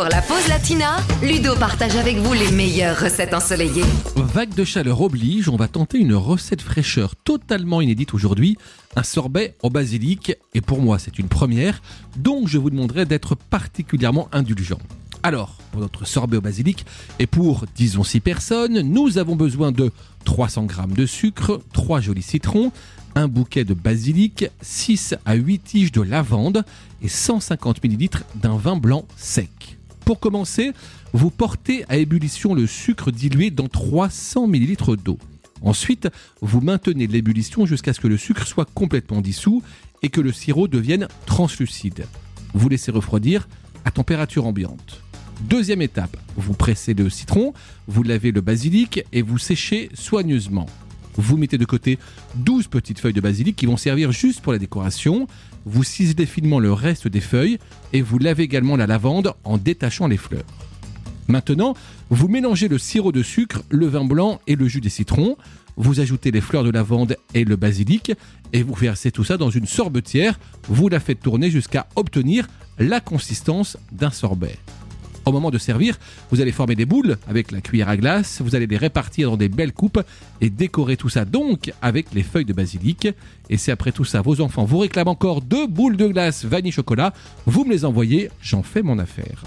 Pour la pause latina, Ludo partage avec vous les meilleures recettes ensoleillées. Vague de chaleur oblige, on va tenter une recette fraîcheur totalement inédite aujourd'hui, un sorbet au basilic, et pour moi c'est une première, donc je vous demanderai d'être particulièrement indulgent. Alors, pour notre sorbet au basilic, et pour, disons 6 personnes, nous avons besoin de 300 g de sucre, 3 jolis citrons, un bouquet de basilic, 6 à 8 tiges de lavande et 150 ml d'un vin blanc sec. Pour commencer, vous portez à ébullition le sucre dilué dans 300 ml d'eau. Ensuite, vous maintenez l'ébullition jusqu'à ce que le sucre soit complètement dissous et que le sirop devienne translucide. Vous laissez refroidir à température ambiante. Deuxième étape, vous pressez le citron, vous lavez le basilic et vous séchez soigneusement. Vous mettez de côté 12 petites feuilles de basilic qui vont servir juste pour la décoration. Vous ciselez finement le reste des feuilles et vous lavez également la lavande en détachant les fleurs. Maintenant, vous mélangez le sirop de sucre, le vin blanc et le jus des citrons. Vous ajoutez les fleurs de lavande et le basilic et vous versez tout ça dans une sorbetière. Vous la faites tourner jusqu'à obtenir la consistance d'un sorbet. Au moment de servir, vous allez former des boules avec la cuillère à glace, vous allez les répartir dans des belles coupes et décorer tout ça donc avec les feuilles de basilic. Et si après tout ça, vos enfants vous réclament encore deux boules de glace vanille chocolat, vous me les envoyez, j'en fais mon affaire.